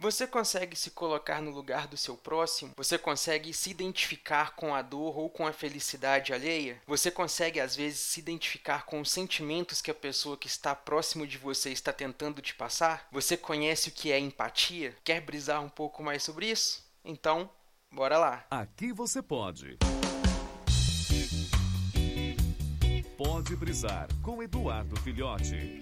Você consegue se colocar no lugar do seu próximo? Você consegue se identificar com a dor ou com a felicidade alheia? Você consegue, às vezes, se identificar com os sentimentos que a pessoa que está próximo de você está tentando te passar? Você conhece o que é empatia? Quer brisar um pouco mais sobre isso? Então, bora lá! Aqui você pode. Pode brisar com Eduardo Filhote.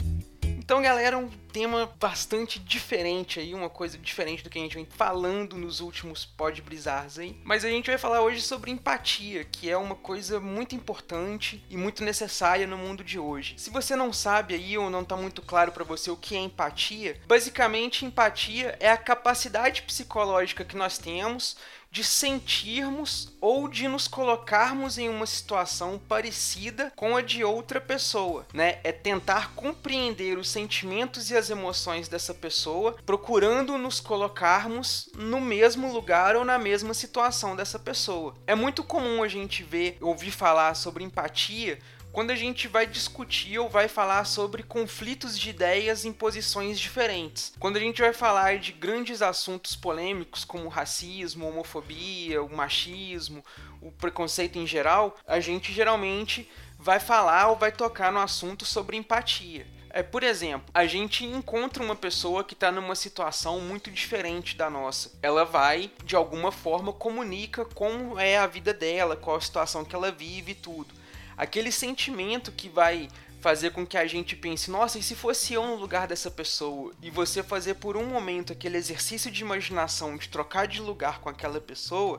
Então, galera, um tema bastante diferente aí, uma coisa diferente do que a gente vem falando nos últimos Pod Brizars aí. Mas a gente vai falar hoje sobre empatia, que é uma coisa muito importante e muito necessária no mundo de hoje. Se você não sabe aí ou não tá muito claro para você o que é empatia, basicamente empatia é a capacidade psicológica que nós temos de sentirmos ou de nos colocarmos em uma situação parecida com a de outra pessoa, né? É tentar compreender os sentimentos e as emoções dessa pessoa, procurando nos colocarmos no mesmo lugar ou na mesma situação dessa pessoa. É muito comum a gente ver, ouvir falar sobre empatia quando a gente vai discutir ou vai falar sobre conflitos de ideias em posições diferentes. Quando a gente vai falar de grandes assuntos polêmicos como racismo, homofobia, o machismo, o preconceito em geral, a gente geralmente vai falar ou vai tocar no assunto sobre empatia. É, por exemplo, a gente encontra uma pessoa que está numa situação muito diferente da nossa. Ela vai, de alguma forma, comunica como é a vida dela, qual a situação que ela vive e tudo aquele sentimento que vai fazer com que a gente pense, nossa, e se fosse eu no lugar dessa pessoa? E você fazer por um momento aquele exercício de imaginação de trocar de lugar com aquela pessoa,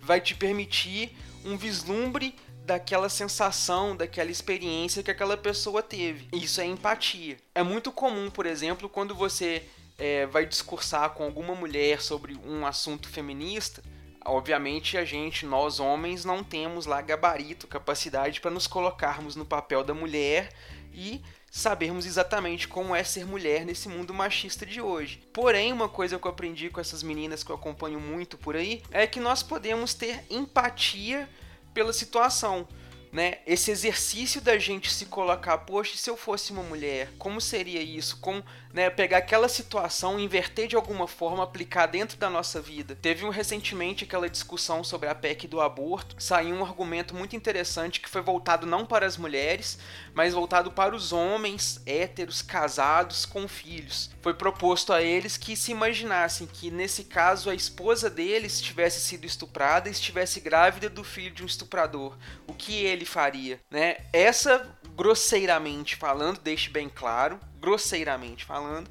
vai te permitir um vislumbre daquela sensação, daquela experiência que aquela pessoa teve. Isso é empatia. É muito comum, por exemplo, quando você é, vai discursar com alguma mulher sobre um assunto feminista, obviamente a gente, nós homens, não temos lá gabarito, capacidade para nos colocarmos no papel da mulher e sabermos exatamente como é ser mulher nesse mundo machista de hoje. Porém, uma coisa que eu aprendi com essas meninas que eu acompanho muito por aí é que nós podemos ter empatia pela situação né? Esse exercício da gente se colocar, poxa, se eu fosse uma mulher, como seria isso? Como, né, pegar aquela situação, inverter de alguma forma, aplicar dentro da nossa vida. Teve um recentemente aquela discussão sobre a PEC do aborto, saiu um argumento muito interessante que foi voltado não para as mulheres, mas voltado para os homens héteros casados com filhos. Foi proposto a eles que se imaginassem que nesse caso a esposa deles tivesse sido estuprada e estivesse grávida do filho de um estuprador. O que ele ele faria, né? Essa, grosseiramente falando, deixe bem claro, grosseiramente falando,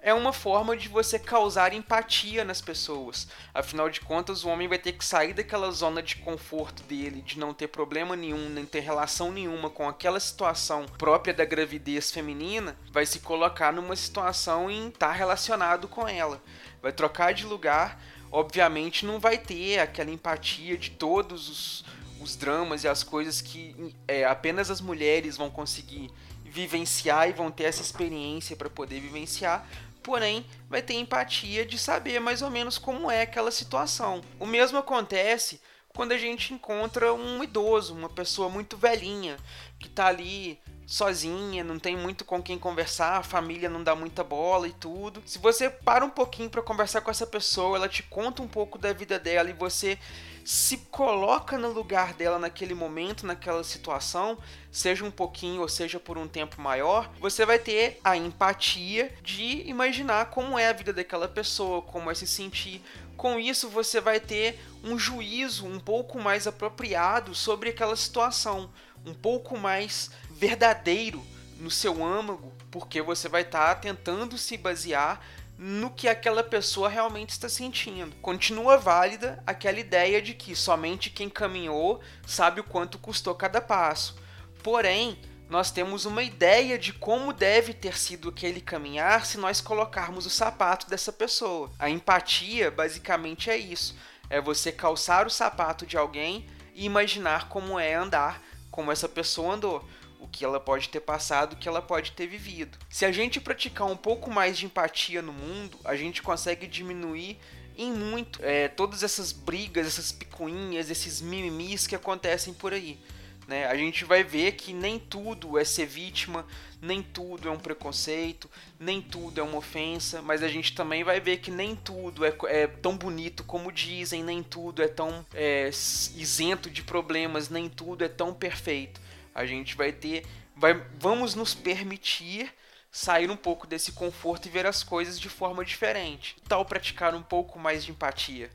é uma forma de você causar empatia nas pessoas. Afinal de contas, o homem vai ter que sair daquela zona de conforto dele, de não ter problema nenhum, nem ter relação nenhuma com aquela situação própria da gravidez feminina, vai se colocar numa situação em estar tá relacionado com ela. Vai trocar de lugar, obviamente não vai ter aquela empatia de todos os os dramas e as coisas que é, apenas as mulheres vão conseguir vivenciar e vão ter essa experiência para poder vivenciar. Porém, vai ter empatia de saber mais ou menos como é aquela situação. O mesmo acontece quando a gente encontra um idoso, uma pessoa muito velhinha, que está ali sozinha, não tem muito com quem conversar, a família não dá muita bola e tudo. Se você para um pouquinho para conversar com essa pessoa, ela te conta um pouco da vida dela e você se coloca no lugar dela naquele momento, naquela situação, seja um pouquinho ou seja por um tempo maior, você vai ter a empatia de imaginar como é a vida daquela pessoa, como é se sentir. Com isso, você vai ter um juízo um pouco mais apropriado sobre aquela situação, um pouco mais verdadeiro no seu âmago, porque você vai estar tá tentando se basear no que aquela pessoa realmente está sentindo. Continua válida aquela ideia de que somente quem caminhou sabe o quanto custou cada passo. Porém, nós temos uma ideia de como deve ter sido aquele caminhar se nós colocarmos o sapato dessa pessoa. A empatia basicamente é isso: é você calçar o sapato de alguém e imaginar como é andar como essa pessoa andou o que ela pode ter passado, o que ela pode ter vivido. Se a gente praticar um pouco mais de empatia no mundo, a gente consegue diminuir em muito é, todas essas brigas, essas picuinhas, esses mimimis que acontecem por aí. Né? A gente vai ver que nem tudo é ser vítima, nem tudo é um preconceito, nem tudo é uma ofensa, mas a gente também vai ver que nem tudo é, é tão bonito como dizem, nem tudo é tão é, isento de problemas, nem tudo é tão perfeito. A gente vai ter. Vai, vamos nos permitir sair um pouco desse conforto e ver as coisas de forma diferente. Tal praticar um pouco mais de empatia.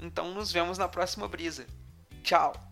Então nos vemos na próxima brisa. Tchau!